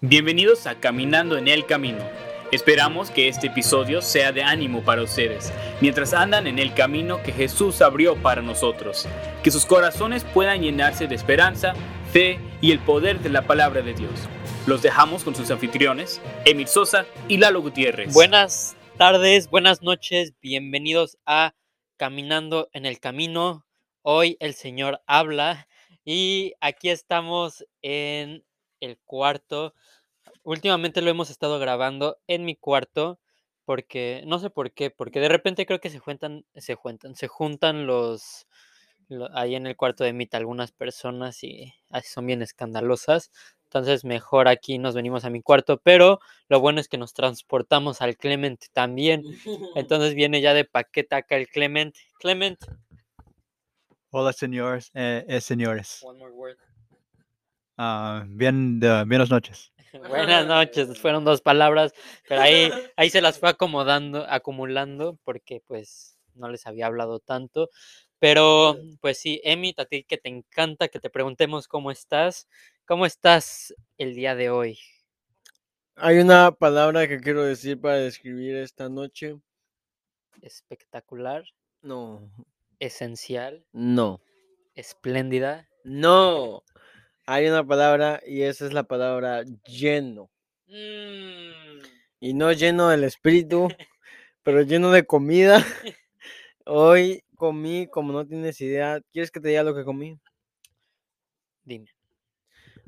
Bienvenidos a Caminando en el Camino. Esperamos que este episodio sea de ánimo para ustedes, mientras andan en el camino que Jesús abrió para nosotros. Que sus corazones puedan llenarse de esperanza, fe y el poder de la palabra de Dios. Los dejamos con sus anfitriones, Emil Sosa y Lalo Gutiérrez. Buenas tardes, buenas noches, bienvenidos a Caminando en el Camino. Hoy el Señor habla y aquí estamos en el cuarto. Últimamente lo hemos estado grabando en mi cuarto porque no sé por qué, porque de repente creo que se juntan, se juntan, se juntan los, lo- ahí en el cuarto de Mita algunas personas y así son bien escandalosas. Entonces mejor aquí nos venimos a mi cuarto, pero lo bueno es que nos transportamos al Clement también. Entonces viene ya de paquete acá el Clement. Clement. Hola, señores, eh, eh, señores. One more word. Ah, bien, de- buenas noches. Buenas noches, fueron dos palabras, pero ahí, ahí se las fue acomodando, acumulando, porque pues no les había hablado tanto. Pero pues sí, Emi, a ti que te encanta que te preguntemos cómo estás, ¿cómo estás el día de hoy? Hay una palabra que quiero decir para describir esta noche. Espectacular, No, esencial, no, espléndida. no. Hay una palabra y esa es la palabra lleno. Mm, Y no lleno del espíritu, pero lleno de comida. Hoy comí como no tienes idea. ¿Quieres que te diga lo que comí? dime.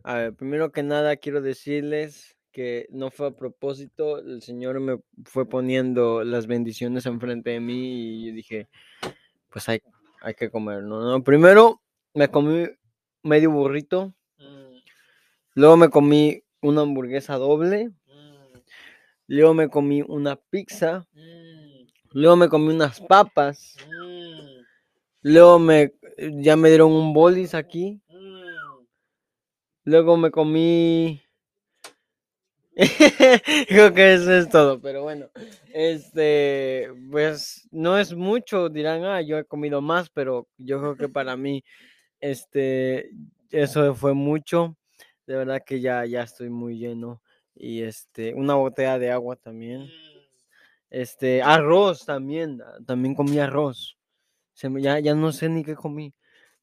A ver, primero que nada quiero decirles que no fue a propósito. El Señor me fue poniendo las bendiciones enfrente de mí y yo dije, pues hay, hay que comer, ¿no? No, Primero me comí medio burrito, luego me comí una hamburguesa doble, mm, luego me comí una pizza, mm, luego me comí unas papas, mm, luego me ya me dieron un bolis aquí, luego me comí Creo que eso es todo, pero bueno, este, pues no es mucho, dirán, ah, yo he comido más, pero yo creo que para mí, este, eso fue mucho, de verdad que ya, ya estoy muy lleno, y este, una botella de agua también, este, arroz también, ah, también comí arroz, se me- ya, ya no sé ni qué comí,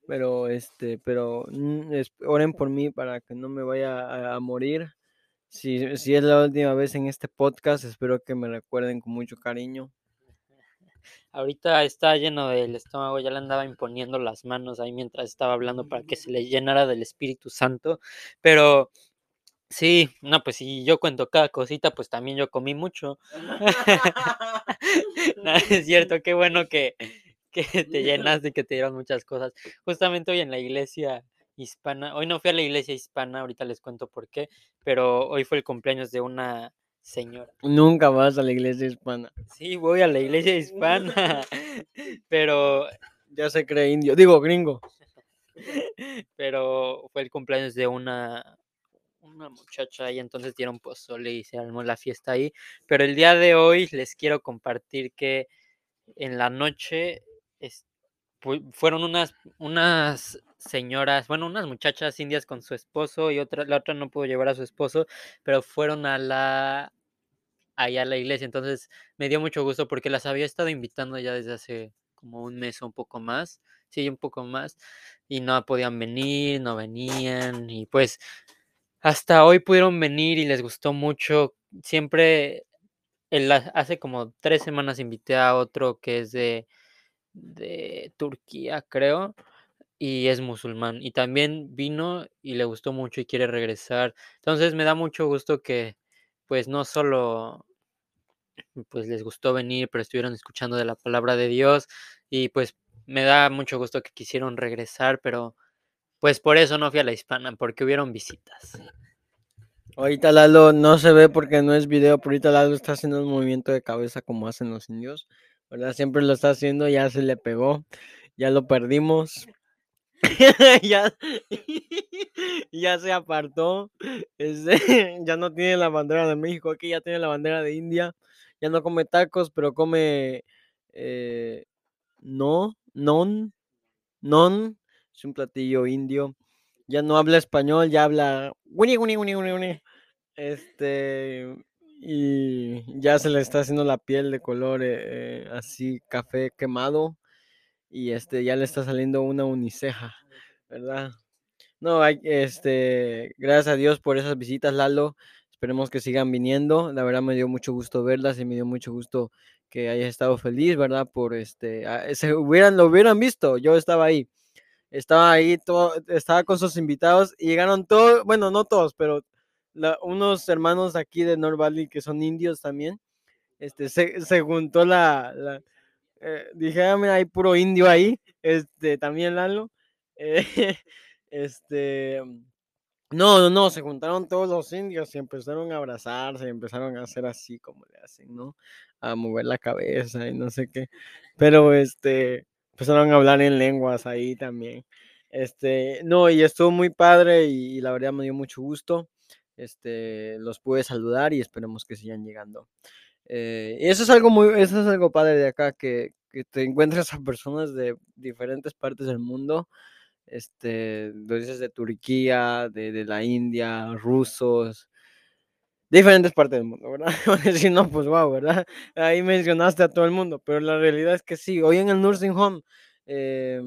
pero este, pero mm, es- oren por mí para que no me vaya a- a morir. Si, si es la última vez en este podcast, espero que me recuerden con mucho cariño. Ahorita está lleno del estómago, ya le andaba imponiendo las manos ahí mientras estaba hablando para que se le llenara del Espíritu Santo. Pero sí, no, pues si yo cuento cada cosita, pues también yo comí mucho. No, es cierto, qué bueno que, que te llenaste y que te dieron muchas cosas. Justamente hoy en la iglesia hispana, hoy no fui a la iglesia hispana, ahorita les cuento por qué, pero hoy fue el cumpleaños de una señora. Nunca vas a la iglesia hispana. Sí, voy a la iglesia hispana, pero, Ya se cree indio, digo gringo. pero fue el cumpleaños de una, una muchacha y entonces dieron pozole y se armó la fiesta ahí. Pero el día de hoy les quiero compartir que en la noche es- fu- fueron unas, unas señoras, bueno, unas muchachas indias con su esposo y otra, la otra no pudo llevar a su esposo, pero fueron a la allá a la iglesia. Entonces me dio mucho gusto porque las había estado invitando ya desde hace como un mes o un poco más, sí, un poco más, y no podían venir, no venían, y pues hasta hoy pudieron venir y les gustó mucho. Siempre, hace como tres semanas invité a otro que es de, de Turquía, creo, y es musulmán, y también vino y le gustó mucho y quiere regresar. Entonces me da mucho gusto que pues no solo pues les gustó venir, pero estuvieron escuchando de la palabra de Dios y pues me da mucho gusto que quisieron regresar, pero pues por eso no fui a la hispana, porque hubieron visitas. Ahorita Lalo no se ve porque no es video, pero ahorita Lalo está haciendo un movimiento de cabeza como hacen los indios, ¿verdad? Siempre lo está haciendo, ya se le pegó, ya lo perdimos. ya, ya se apartó, este, ya no tiene la bandera de México, aquí ya tiene la bandera de India, ya no come tacos, pero come eh, no, non, non, es un platillo indio, ya no habla español, ya habla. Este, y ya se le está haciendo la piel de color eh, eh, así café quemado y este ya le está saliendo una uniceja, ¿verdad? No, hay, este, gracias a Dios por esas visitas, Lalo. Esperemos que sigan viniendo. La verdad me dio mucho gusto verlas y me dio mucho gusto que hayas estado feliz, ¿verdad? Por este, ah, se hubieran, lo hubieran visto, yo estaba ahí. Estaba ahí, todo, estaba con sus invitados y llegaron todos, bueno, no todos, pero unos hermanos aquí de North Valley que son indios también. Este, se, se juntó la, la eh, ah, hay puro indio ahí. Este, también Lalo. eh, este, no, no, no, se juntaron todos los indios y empezaron a abrazarse, empezaron a hacer así como le hacen, ¿no? A mover la cabeza y no sé qué. Pero este, empezaron a hablar en lenguas ahí también. Este, no, y estuvo muy padre y, la verdad me dio mucho gusto. Este, los pude saludar y esperemos que sigan llegando. Eh, eso es algo muy, eso es algo padre de acá, que, que te encuentras a personas de diferentes partes del mundo este, dices de Turquía, de, de la India, rusos, diferentes partes del mundo, ¿verdad? Si no, pues wow, ¿verdad? Ahí mencionaste a todo el mundo, pero la realidad es que sí, hoy en el nursing home, eh,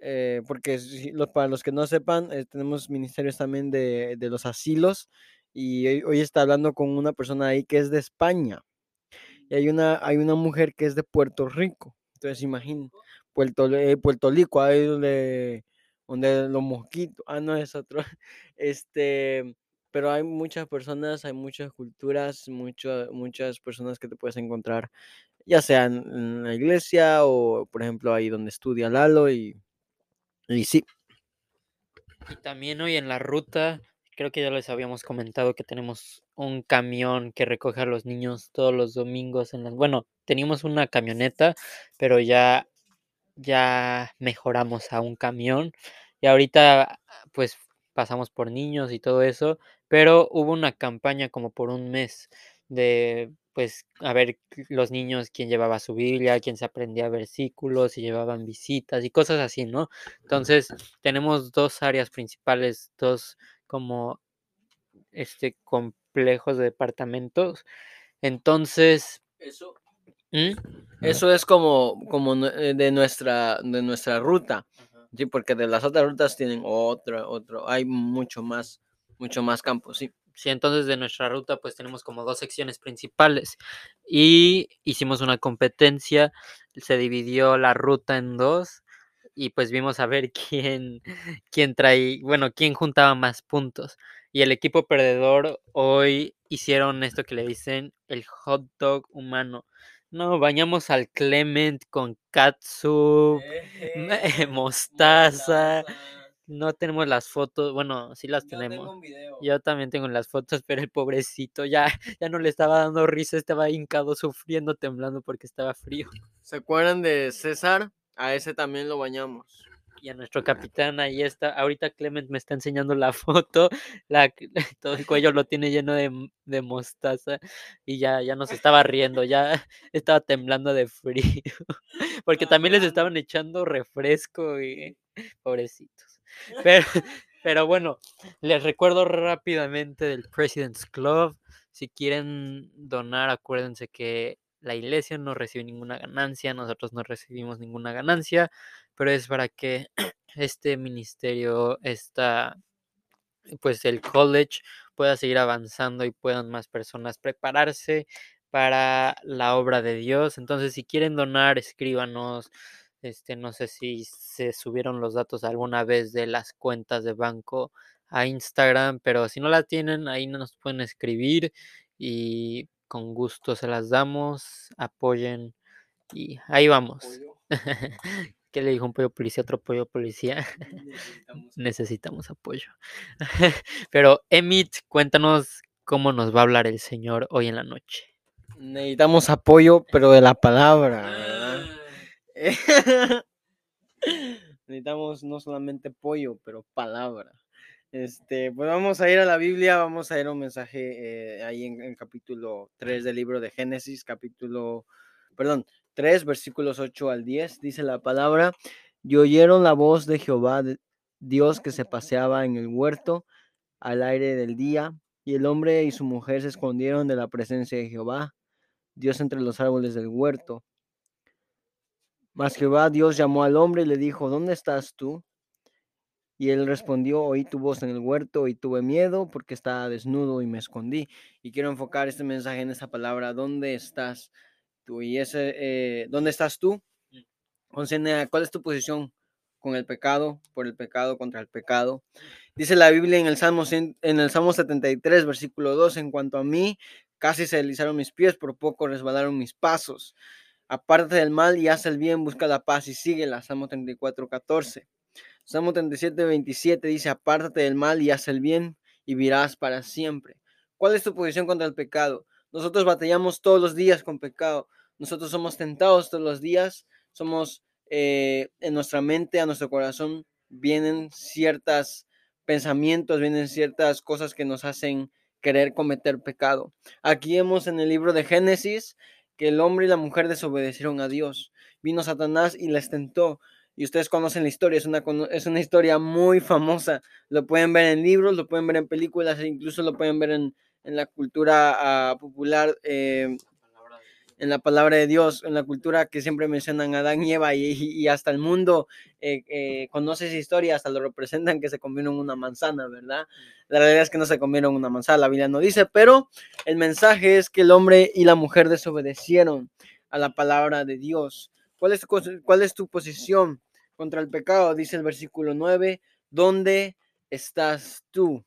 eh, porque los, para los que no sepan, eh, tenemos ministerios también de, de los asilos y hoy, hoy está hablando con una persona ahí que es de España y hay una, hay una mujer que es de Puerto Rico, entonces imagínate. Puerto, eh, Puerto Rico, ahí donde, donde los mosquitos, ah, no es otro, este, pero hay muchas personas, hay muchas culturas, muchas personas que te puedes encontrar, ya sea en la iglesia o, por ejemplo, ahí donde estudia Lalo y, y sí, Y también hoy en la ruta, creo que ya les habíamos comentado que tenemos un camión que recoge a los niños todos los domingos en las... Bueno, teníamos una camioneta, pero ya ya mejoramos a un camión y ahorita pues pasamos por niños y todo eso, pero hubo una campaña como por un mes de pues a ver los niños quién llevaba su Biblia, quién se aprendía versículos y llevaban visitas y cosas así, ¿no? Entonces tenemos dos áreas principales, dos como este complejos de departamentos. Entonces, eso, ¿Mm? eso es como, como eh, de nuestra, de nuestra ruta, sí, porque de las otras rutas tienen otra, otro, hay mucho más, mucho más campos, sí. Sí, entonces de nuestra ruta pues tenemos como dos secciones principales y hicimos una competencia, se dividió la ruta en dos y pues vimos a ver quién, quién trae, bueno, quién juntaba más puntos. Y el equipo perdedor hoy hicieron esto que le dicen el hot dog humano. No, bañamos al Clement con katsu, eh, mostaza. No tenemos las fotos, bueno, sí las tenemos. Yo también tengo las fotos, pero el pobrecito ya, ya no le estaba dando risa, estaba hincado, sufriendo, temblando porque estaba frío. ¿Se acuerdan de César? A ese también lo bañamos. Y a nuestro capitán ahí está, ahorita Clement me está enseñando la foto, la, todo el cuello lo tiene lleno de, de mostaza y ya, ya nos estaba riendo, ya estaba temblando de frío, porque también les estaban echando refresco y pobrecitos. Pero, pero bueno, les recuerdo rápidamente del President's Club. Si quieren donar, acuérdense que la iglesia no recibe ninguna ganancia, nosotros no recibimos ninguna ganancia, pero es para que este ministerio, esta, pues el college pueda seguir avanzando y puedan más personas prepararse para la obra de Dios. Entonces, si quieren donar, escríbanos. Este, no sé si se subieron los datos alguna vez de las cuentas de banco a Instagram, pero si no la tienen, ahí nos pueden escribir y con gusto se las damos. Apoyen y ahí vamos. ¿Qué le dijo un pollo policía a otro pollo policía? Necesitamos apoyo. Pero Emit, cuéntanos cómo nos va a hablar el Señor hoy en la noche. Necesitamos apoyo, pero de la palabra, ¿verdad? Necesitamos no solamente apoyo, pero palabra. Este, pues vamos a ir a la Biblia, vamos a ir a un mensaje eh, ahí en el capítulo 3 del libro de Génesis, capítulo, perdón, 3, versículos 8 al 10, dice la palabra, y oyeron la voz de Jehová, Dios que se paseaba en el huerto al aire del día, Y el hombre y su mujer se escondieron de la presencia de Jehová, Dios entre los árboles del huerto. Mas Jehová Dios llamó al hombre y le dijo, ¿dónde estás tú? Y él respondió, oí tu voz en el huerto y tuve miedo porque estaba desnudo y me escondí. Y quiero enfocar este mensaje en esa palabra, ¿dónde estás tú? Y ese, eh, ¿dónde estás tú? A cuál es tu posición con el pecado, por el pecado, contra el pecado. Dice la Biblia en el Salmo, en el Salmo 73, versículo 2, en cuanto a mí, casi se deslizaron mis pies, por poco resbalaron mis pasos. Apártate del mal y haz el bien, busca la paz y síguela. Salmo 34, 14. Salmo 37, 27 dice, apártate del mal y haz el bien y vivirás para siempre. ¿Cuál es tu posición contra el pecado? Nosotros batallamos todos los días con pecado. Nosotros somos tentados todos los días. Somos eh, en nuestra mente, a nuestro corazón, vienen ciertos pensamientos, vienen ciertas cosas que nos hacen querer cometer pecado. Aquí vemos en el libro de Génesis que el hombre y la mujer desobedecieron a Dios. Vino Satanás y les tentó. Y ustedes conocen la historia, es una, es una historia muy famosa. Lo pueden ver en libros, lo pueden ver en películas, e incluso lo pueden ver en, en la cultura ah, popular, eh, en la palabra de Dios, en la cultura que siempre mencionan a Adán y Eva y, hasta el mundo eh, eh, conoce esa historia, hasta lo representan que se comieron una manzana, ¿verdad? La realidad es que no se comieron una manzana, la Biblia no dice, pero el mensaje es que el hombre y la mujer desobedecieron a la palabra de Dios. ¿Cuál es cuál es tu posición contra el pecado? Dice el versículo 9, ¿dónde estás tú?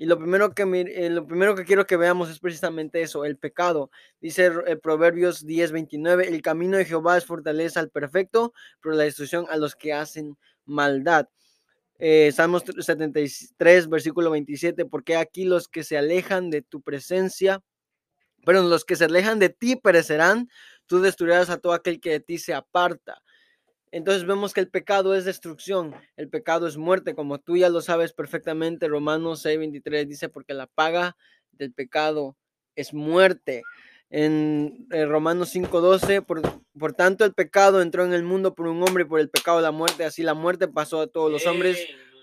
Y lo primero que, eh, lo primero que quiero que veamos es precisamente eso, el pecado. Dice eh, Proverbios 10, 29, el camino de Jehová es fortaleza al perfecto, pero la destrucción a los que hacen maldad. Eh, Salmos 73, versículo 27, porque aquí los que se alejan de tu presencia, pero los que se alejan de ti perecerán, tú destruirás a todo aquel que de ti se aparta. Entonces vemos que el pecado es destrucción, el pecado es muerte, como tú ya lo sabes perfectamente. Romanos 6, 23 dice, porque la paga del pecado es muerte. En, en Romanos 5, 12, por, por tanto el pecado entró en el mundo por un hombre y por el pecado la muerte, así la muerte pasó a todos los hombres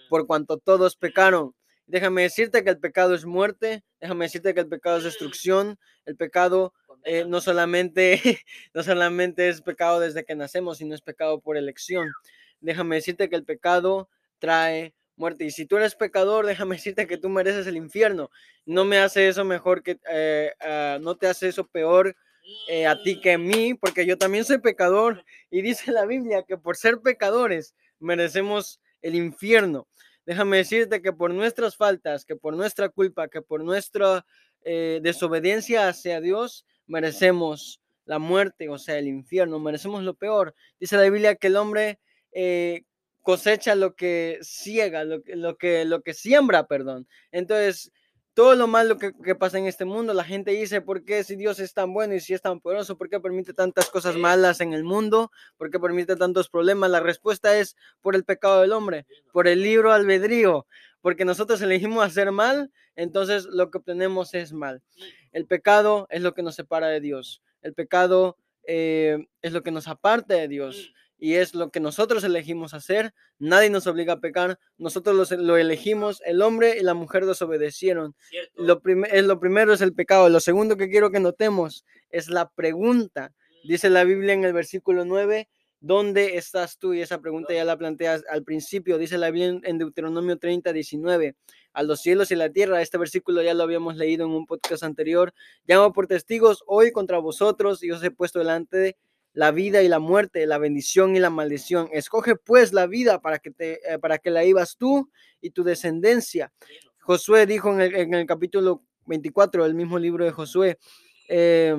por cuanto todos pecaron. Déjame decirte que el pecado es muerte, déjame decirte que el pecado es destrucción, el pecado eh, no solamente no solamente es pecado desde que nacemos, sino es pecado por elección. Déjame decirte que el pecado trae muerte. Y si tú eres pecador, déjame decirte que tú mereces el infierno. No me hace eso mejor que, ah, no te hace eso peor eh, a ti que a mí, porque yo también soy pecador. Y dice la Biblia que por ser pecadores merecemos el infierno. Déjame decirte que por nuestras faltas, que por nuestra culpa, que por nuestra desobediencia hacia Dios, merecemos la muerte, o sea, el infierno, merecemos lo peor. Dice la Biblia que el hombre eh, cosecha lo que ciega, lo, que- lo, que, lo que siembra, perdón. Entonces, todo lo malo que, que pasa en este mundo, la gente dice, ¿por qué si Dios es tan bueno y si es tan poderoso, por qué permite tantas cosas malas en el mundo? ¿Por qué permite tantos problemas? La respuesta es por el pecado del hombre, por el libro albedrío, porque nosotros elegimos hacer mal, entonces lo que obtenemos es mal. El pecado es lo que nos separa de Dios. El pecado eh, es lo que nos aparta de Dios y es lo que nosotros elegimos hacer. Nadie nos obliga a pecar, nosotros los- lo elegimos. El hombre y la mujer desobedecieron. Lo, prim- eh, lo primero es el pecado. Lo segundo que quiero que notemos es la pregunta. Dice la Biblia en el versículo 9, ¿dónde estás tú? Y esa pregunta ya la planteas al principio. Dice la Biblia en- Deuteronomio 30, 19, a los cielos y la tierra. Este versículo ya lo habíamos leído en un podcast anterior. Llamo por testigos hoy contra vosotros y os he puesto delante de la vida y la muerte, la bendición y la maldición. Escoge pues la vida para que, te, eh, para que la ibas tú y tu descendencia. Josué dijo en el, en el capítulo 24 del mismo libro de Josué, eh,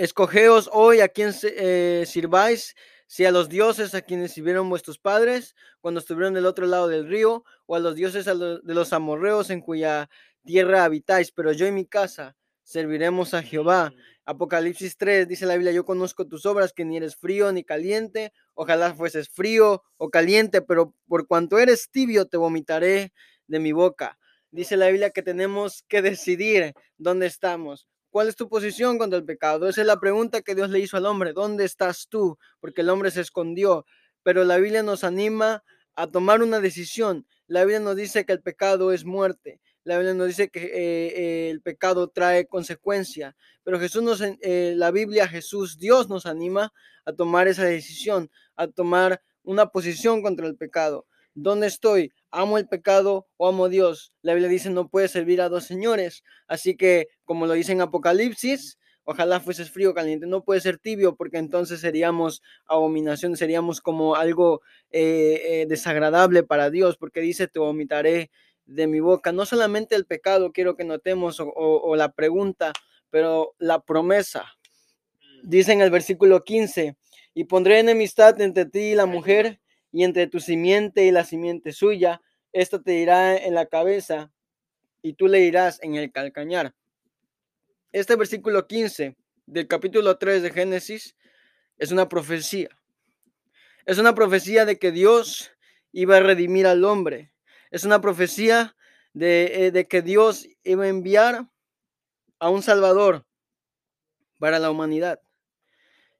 escogeos hoy a quien eh, sirváis, si a los dioses a quienes sirvieron vuestros padres cuando estuvieron del otro lado del río, o a los dioses de los amorreos en cuya tierra habitáis, pero yo y mi casa serviremos a Jehová. Apocalipsis 3 dice la Biblia, yo conozco tus obras, que ni eres frío ni caliente, ojalá fueses frío o caliente, pero por cuanto eres tibio te vomitaré de mi boca. Dice la Biblia que tenemos que decidir dónde estamos. ¿Cuál es tu posición contra el pecado? Esa es la pregunta que Dios le hizo al hombre. ¿Dónde estás tú? Porque el hombre se escondió. Pero la Biblia nos anima a tomar una decisión. La Biblia nos dice que el pecado es muerte. la Biblia nos dice que eh, eh, el pecado trae consecuencia, pero Jesús nos, eh, la Biblia, Jesús, Dios nos anima a tomar esa decisión, a tomar una posición contra el pecado. ¿Dónde estoy? ¿Amo el pecado o amo a Dios? La Biblia dice no puede servir a dos señores, así que como lo dice en Apocalipsis, Ojalá fueses frío caliente, no puede ser tibio porque entonces seríamos abominación, seríamos como algo eh, eh, desagradable para Dios porque dice te vomitaré de mi boca. No solamente el pecado quiero que notemos o, la pregunta, pero la promesa. Dice en el versículo 15, y pondré enemistad entre ti y la mujer y entre tu simiente y la simiente suya. Esto te irá en la cabeza y tú le irás en el calcañar. Este versículo 15 del capítulo 3 de Génesis es una profecía. Es una profecía de que Dios iba a redimir al hombre. Es una profecía de, eh, que Dios iba a enviar a un Salvador para la humanidad.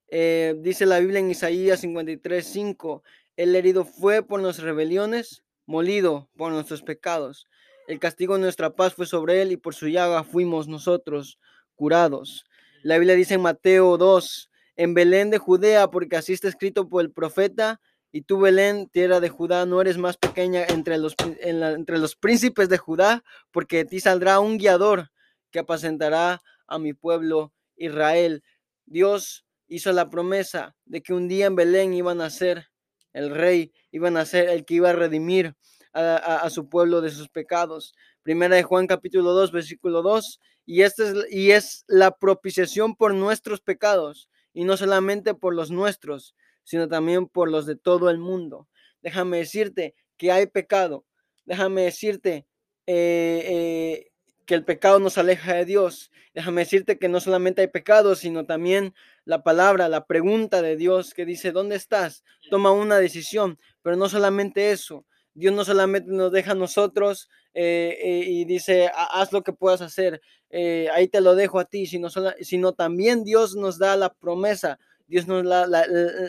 Eh, dice la Biblia en Isaías 53, 5, el herido fue por nuestras rebeliones, molido por nuestros pecados. El castigo de nuestra paz fue sobre él y por su llaga fuimos nosotros curados. La Biblia dice en Mateo 2, en Belén de Judea, porque así está escrito por el profeta, y tú Belén, tierra de Judá, no eres más pequeña entre los, entre los príncipes de Judá, porque de ti saldrá un guiador que apacentará a mi pueblo Israel. Dios hizo la promesa de que un día en Belén iban a ser el rey, iban a ser el que iba a redimir a, su pueblo de sus pecados. Primera de Juan capítulo 2, versículo 2, y, este es, y es la propiciación por nuestros pecados, y no solamente por los nuestros, sino también por los de todo el mundo. Déjame decirte que hay pecado. Déjame decirte eh, eh, que el pecado nos aleja de Dios. Déjame decirte que no solamente hay pecado, sino también la palabra, la pregunta de Dios que dice, ¿dónde estás? Toma una decisión, pero no solamente eso. Dios no solamente nos deja a nosotros eh, y dice, haz lo que puedas hacer, eh, ahí te lo dejo a ti, sino, sino también Dios nos da la promesa, Dios nos,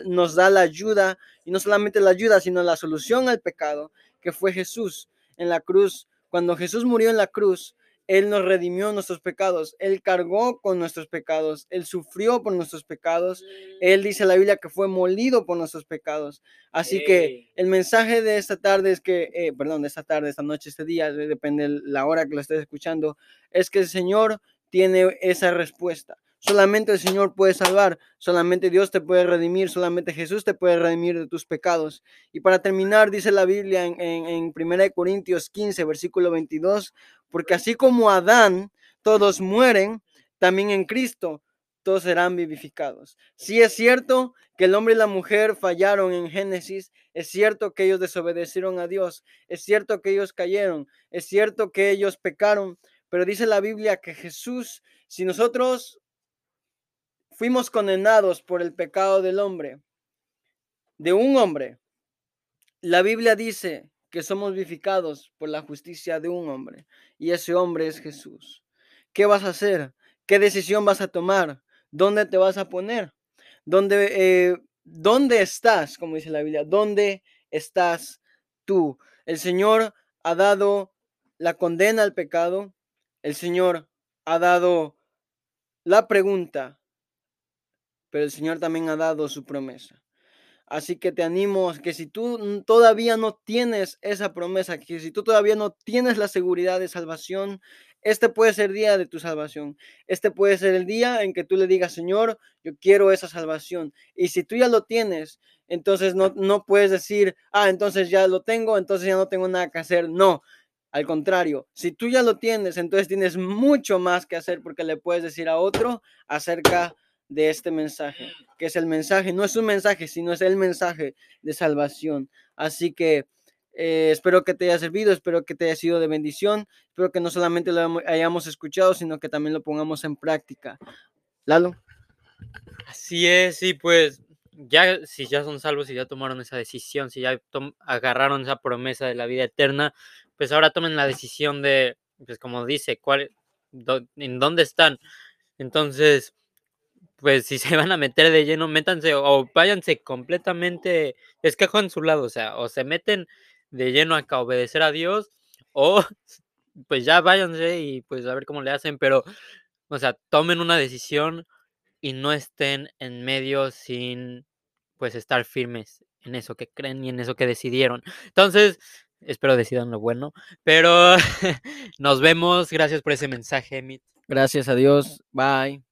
nos da la ayuda, y no solamente la ayuda, sino la solución al pecado, que fue Jesús en la cruz. Cuando Jesús murió en la cruz, él nos redimió nuestros pecados, Él cargó con nuestros pecados, Él sufrió por nuestros pecados, Él dice la Biblia que fue molido por nuestros pecados. Así que el mensaje de esta tarde es que, eh, perdón, de esta tarde, esta noche, este día, depende de la hora que lo estés escuchando, es que el Señor tiene esa respuesta. Solamente el Señor puede salvar, solamente Dios te puede redimir, solamente Jesús te puede redimir de tus pecados. Y para terminar, dice la Biblia en, en, en 1 Corintios 15, versículo 22, porque así como Adán, todos mueren, también en Cristo todos serán vivificados. Si es cierto que el hombre y la mujer fallaron en Génesis, es cierto que ellos desobedecieron a Dios, es cierto que ellos cayeron, es cierto que ellos pecaron, pero dice la Biblia que Jesús, si nosotros fuimos condenados por el pecado del hombre, de un hombre. La Biblia dice que somos vivificados por la justicia de un hombre y ese hombre es Jesús. ¿Qué vas a hacer? ¿Qué decisión vas a tomar? ¿Dónde te vas a poner? ¿Dónde, eh, ¿Dónde estás? Como dice la Biblia, ¿dónde estás tú? El Señor ha dado la condena al pecado. El Señor ha dado la pregunta, pero el Señor también ha dado su promesa. Así que te animo que si tú todavía no tienes esa promesa, que si tú todavía no tienes la seguridad de salvación, este puede ser día de tu salvación. Este puede ser el día en que tú le digas, Señor, yo quiero esa salvación. Y si tú ya lo tienes, entonces no, no puedes decir, ah, entonces ya lo tengo, entonces ya no tengo nada que hacer. No, al contrario, si tú ya lo tienes, entonces tienes mucho más que hacer porque le puedes decir a otro acerca de este mensaje, que es el mensaje, no es un mensaje, sino es el mensaje de salvación. Así que eh, espero que te haya servido, espero que te haya sido de bendición, espero que no solamente lo hayamos escuchado, sino que también lo pongamos en práctica. Lalo. Así es, sí, pues ya si ya son salvos, y ya tomaron esa decisión, si ya agarraron esa promesa de la vida eterna, pues ahora tomen la decisión de, pues como dice, cuál, en dónde están. Entonces, pues si se van a meter de lleno, métanse o váyanse completamente, escajo en su lado, o sea, o se meten de lleno a obedecer a Dios o pues ya váyanse y pues a ver cómo le hacen, pero, o sea, tomen una decisión y no estén en medio sin, pues, estar firmes en eso que creen y en eso que decidieron. Entonces, espero decidan lo bueno, pero nos vemos. Gracias por ese mensaje, Emit. Gracias a Dios. Bye.